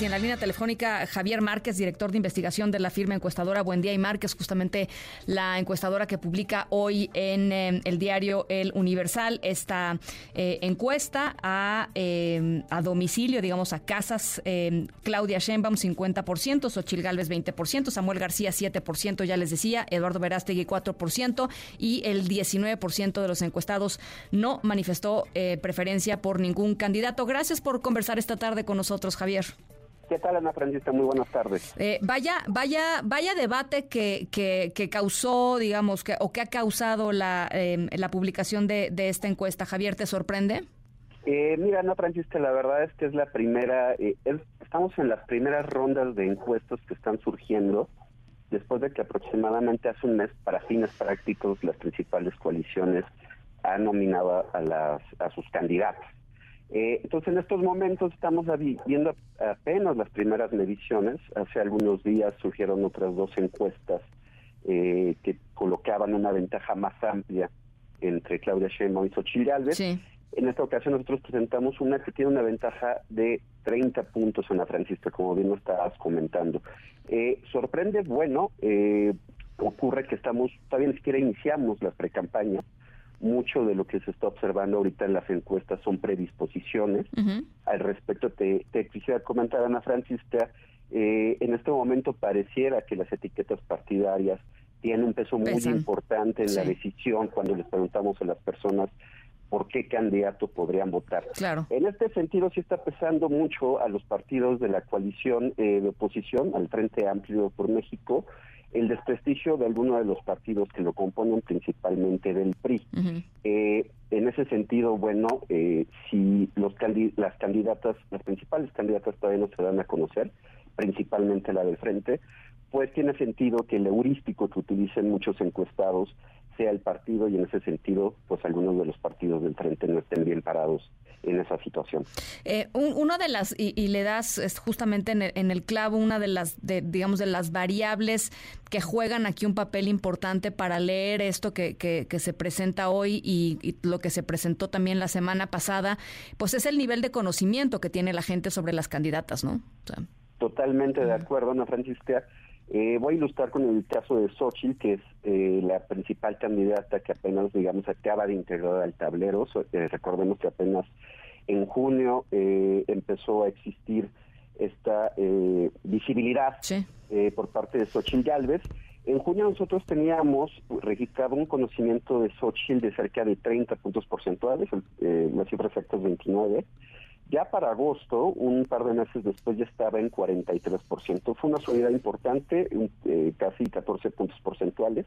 Y en la línea telefónica, Javier Márquez, director de investigación de la firma encuestadora Buen Día y Márquez, justamente la encuestadora que publica hoy en eh, el diario El Universal esta eh, encuesta a, eh, a, domicilio, digamos, a casas. Claudia Sheinbaum, 50%, Xochil Gálvez, 20%, Samuel García, 7%, ya les decía, Eduardo Verástegui, 4%, y el 19% de los encuestados no manifestó preferencia por ningún candidato. Gracias por conversar esta tarde con nosotros, Javier. ¿Qué tal, Ana Francisca? Muy buenas tardes. Eh, vaya, vaya, vaya debate que, que, causó, digamos, que, o que ha causado la, em, la publicación de, esta encuesta. Javier, ¿te sorprende? Eh, mira, Ana Francisca, la verdad es que es la primera, eh, estamos en las primeras rondas de encuestas que están surgiendo después de que aproximadamente hace un mes, para fines prácticos, las principales coaliciones han nominado a, las, a sus candidatos. Eh, entonces, en estos momentos estamos viendo apenas las primeras mediciones. Hace algunos días surgieron otras dos encuestas eh, que colocaban una ventaja más amplia entre Claudia Sheinbaum y Xochitl Gálvez. En esta ocasión nosotros presentamos una que tiene una ventaja de 30 puntos en la Francisca, como bien lo estabas comentando. Eh, sorprende, bueno, ocurre que estamos, todavía ni siquiera iniciamos las precampañas, mucho de lo que se está observando ahorita en las encuestas son predisposiciones. Al respecto, te, quisiera comentar, Ana Francisca, eh, en este momento pareciera que las etiquetas partidarias tienen un peso muy importante en la decisión cuando les preguntamos a las personas por qué candidato podrían votar. Claro. En este sentido sí está pesando mucho a los partidos de la coalición eh, de oposición, al Frente Amplio por México, el desprestigio de algunos de los partidos que lo componen, principalmente del PRI. Eh, en ese sentido, bueno, eh, si los las candidatas, las principales candidatas todavía no se dan a conocer, principalmente la del Frente, pues tiene sentido que el heurístico que utilicen muchos encuestados sea el partido y en ese sentido, pues algunos de los partidos del frente no estén bien parados en esa situación. Eh, una de las, y, le das justamente en el, clavo, una de las, de, digamos, de las variables que juegan aquí un papel importante para leer esto que, que, se presenta hoy y, lo que se presentó también la semana pasada, pues es el nivel de conocimiento que tiene la gente sobre las candidatas, ¿no? Totalmente de acuerdo, Ana Francisca. Eh, voy a ilustrar con el caso de Xochitl, que es eh, la principal candidata que apenas, digamos, acaba de integrar al tablero. Eh, recordemos que apenas en junio empezó a existir esta visibilidad por parte de Xochitl Galvez. En junio nosotros teníamos registrado un conocimiento de Xochitl de cerca de 30 puntos porcentuales, la cifra exacta es 29. Ya para agosto, un par de meses después, ya estaba en 43%. Fue una subida importante, eh, casi 14 puntos porcentuales.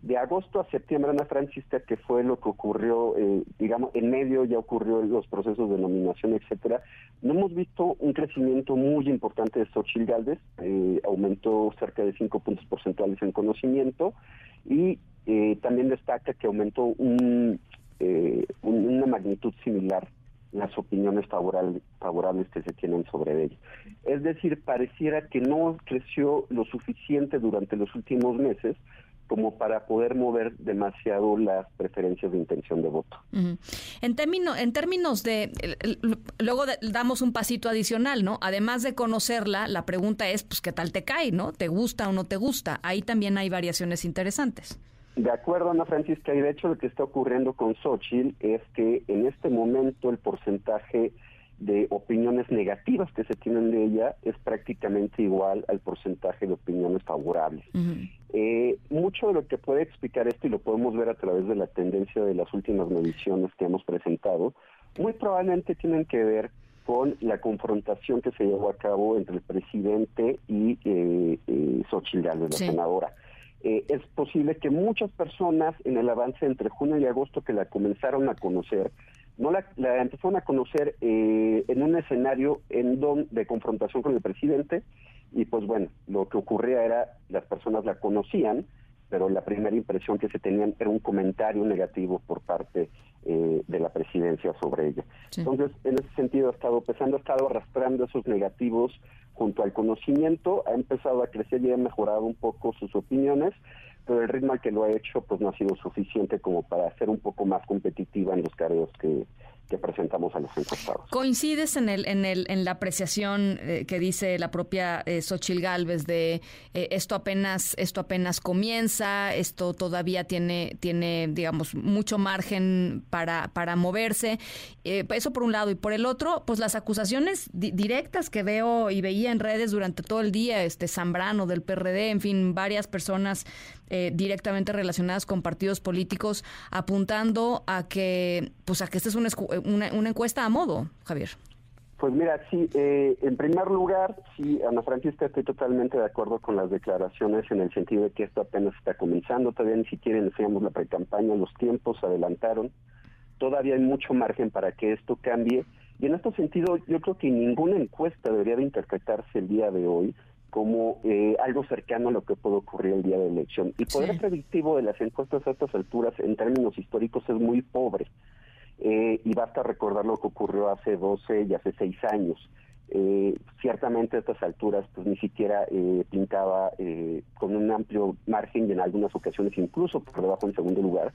De agosto a septiembre, Ana Francisca, que fue lo que ocurrió, eh, digamos, en medio ya ocurrió los procesos de nominación, etcétera, no hemos visto un crecimiento muy importante de Xochitl Galvez, eh, aumentó cerca de 5 puntos porcentuales en conocimiento y también destaca que aumentó un, una magnitud similar las opiniones favorables, favorables que se tienen sobre ella. Es decir, pareciera que no creció lo suficiente durante los últimos meses como para poder mover demasiado las preferencias de intención de voto. En, término, en términos de, luego damos un pasito adicional, ¿no? Además de conocerla, la pregunta es, pues, ¿qué tal te cae, no? ¿Te gusta o no te gusta? Ahí también hay variaciones interesantes. De acuerdo, Ana Francisca, y de hecho lo que está ocurriendo con Xochitl es que en este momento el porcentaje de opiniones negativas que se tienen de ella es prácticamente igual al porcentaje de opiniones favorables. Eh, mucho de lo que puede explicar esto, y lo podemos ver a través de la tendencia de las últimas mediciones que hemos presentado, muy probablemente tienen que ver con la confrontación que se llevó a cabo entre el presidente y eh, eh Xochitl la senadora. Eh, es posible que muchas personas en el avance entre junio y agosto que la comenzaron a conocer, no la, empezaron a conocer eh, en un escenario en don, de confrontación con el presidente y pues bueno, lo que ocurría era las personas la conocían, pero la primera impresión que se tenían era un comentario negativo por parte eh, de la presidencia sobre ella. Entonces, en ese sentido ha estado pesando, ha estado arrastrando esos negativos junto al conocimiento, ha empezado a crecer y ha mejorado un poco sus opiniones, pero el ritmo al que lo ha hecho pues no ha sido suficiente como para ser un poco más competitiva en los cargos que, que presentamos a los encuestados. ¿Coincides en el en el en la apreciación eh, que dice la propia eh, Xochil Gálvez de eh, esto apenas esto apenas comienza, esto todavía tiene tiene digamos mucho margen para para moverse? Eh, eso por un lado y por el otro, pues las acusaciones directas que veo y veía en redes durante todo el día, este Zambrano del PRD, en fin, varias personas directamente relacionadas con partidos políticos apuntando a que pues a que esta es una, una, encuesta a modo, Javier. Pues mira, sí, eh, en primer lugar, sí, Ana Francisca, estoy totalmente de acuerdo con las declaraciones en el sentido de que esto apenas está comenzando, todavía ni siquiera iniciamos la pre-campaña, los tiempos se adelantaron, todavía hay mucho margen para que esto cambie, y en este sentido yo creo que ninguna encuesta debería de interpretarse el día de hoy como eh, algo cercano a lo que puede ocurrir el día de la elección. Y poder predictivo de las encuestas a estas alturas en términos históricos es muy pobre. Eh, y basta recordar lo que ocurrió hace 12 y hace 6 años. Eh, ciertamente a estas alturas pues ni siquiera pintaba con un amplio margen y en algunas ocasiones incluso por debajo en segundo lugar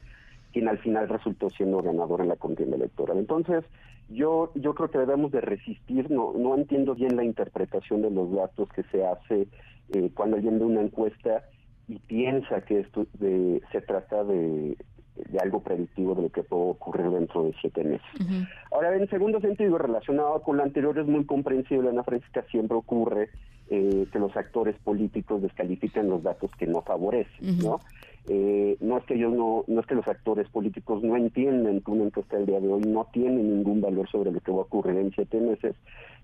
quien al final resultó siendo ganador en la contienda electoral. Entonces, yo yo creo que debemos de resistir, no no entiendo bien la interpretación de los datos que se hace eh, cuando alguien ve una encuesta y piensa que esto de, se trata de, algo predictivo de lo que puede ocurrir dentro de siete meses. Ahora, en segundo sentido, relacionado con lo anterior, es muy comprensible, Ana Francisca, siempre ocurre eh, que los actores políticos descalifican los datos que no favorecen, ¿no? Eh, no es que ellos no, no es que los actores políticos no entienden que una encuesta el día de hoy no tiene ningún valor sobre lo que va a ocurrir en siete meses,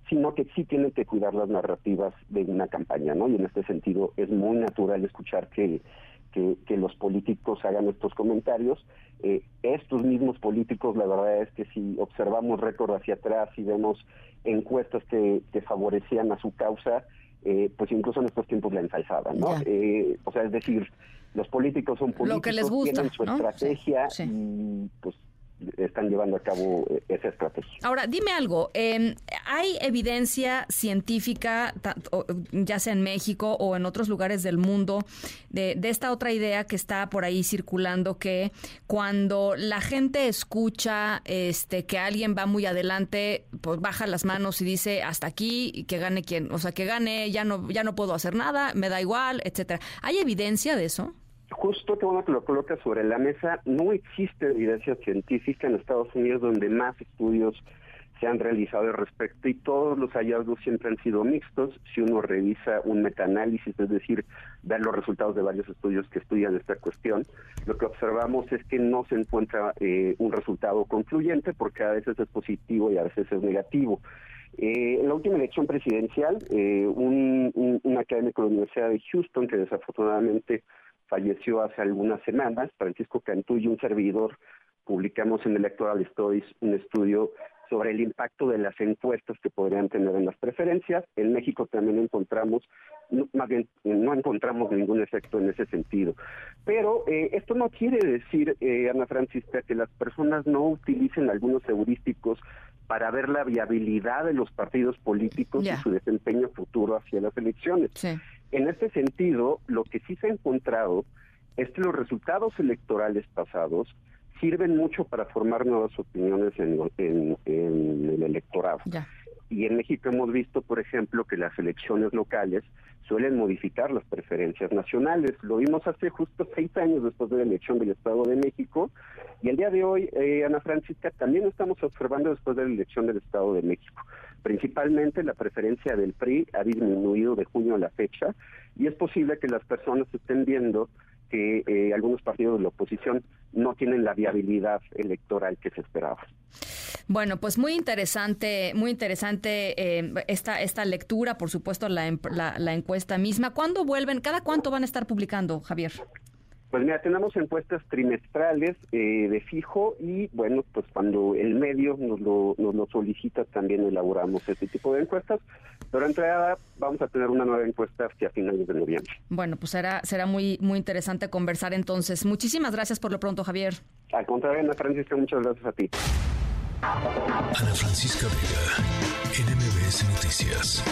sino que sí tienen que cuidar las narrativas de una campaña, ¿no? Y en este sentido es muy natural escuchar que, que, los políticos hagan estos comentarios. Eh, estos mismos políticos, la verdad es que si observamos récord hacia atrás y vemos encuestas que, que favorecían a su causa, eh, pues incluso en estos tiempos la ensalzaban, ¿no? Eh, o sea, es decir, los políticos son políticos, que les gusta, tienen su estrategia y pues están llevando a cabo eh, esa estrategia. Ahora, dime algo, eh, ¿hay evidencia científica, ya sea en México o en otros lugares del mundo, de, esta otra idea que está por ahí circulando, que cuando la gente escucha este que alguien va muy adelante, pues baja las manos y dice hasta aquí, que gane quien, o sea, que gane, ya no, ya no puedo hacer nada, me da igual, etcétera. ¿Hay evidencia de eso? Justo que bueno que lo coloca sobre la mesa, no existe evidencia científica en Estados Unidos donde más estudios se han realizado al respecto y todos los hallazgos siempre han sido mixtos. Si uno revisa un metaanálisis, es decir, ver los resultados de varios estudios que estudian esta cuestión, lo que observamos es que no se encuentra eh, un resultado concluyente porque a veces es positivo y a veces es negativo. Eh, en la última elección presidencial, eh, un académico de la Universidad de Houston, que desafortunadamente falleció hace algunas semanas, Francisco Cantú y un servidor publicamos en Electoral Stories un estudio sobre el impacto de las encuestas que podrían tener en las preferencias. En México también encontramos, más bien no encontramos ningún efecto en ese sentido. Pero eh, esto no quiere decir, eh, Ana Francisca, que las personas no utilicen algunos heurísticos para ver la viabilidad de los partidos políticos y su desempeño futuro hacia las elecciones. En este sentido, lo que sí se ha encontrado es que los resultados electorales pasados sirven mucho para formar nuevas opiniones en, el electorado. Y en México hemos visto, por ejemplo, que las elecciones locales suelen modificar las preferencias nacionales. Lo vimos hace justo seis años después de la elección del Estado de México y el día de hoy, eh, Ana Francisca, también estamos observando después de la elección del Estado de México. Principalmente la preferencia del PRI ha disminuido de junio a la fecha y es posible que las personas estén viendo que eh, algunos partidos de la oposición no tienen la viabilidad electoral que se esperaba. Bueno, pues muy interesante, muy interesante eh, esta esta lectura, por supuesto la, la, encuesta misma. ¿Cuándo vuelven? ¿Cada cuánto van a estar publicando, Javier? Pues mira, tenemos encuestas trimestrales eh, de fijo y bueno, pues cuando el medio nos lo, nos lo solicita también elaboramos este tipo de encuestas, pero entrada vamos a tener una nueva encuesta hacia finales de noviembre. Bueno, pues será, será muy, muy interesante conversar entonces. Muchísimas gracias por lo pronto, Javier. Al contrario, Ana Francisca, muchas gracias a ti. Ana Francisca Vega, NMBS Noticias.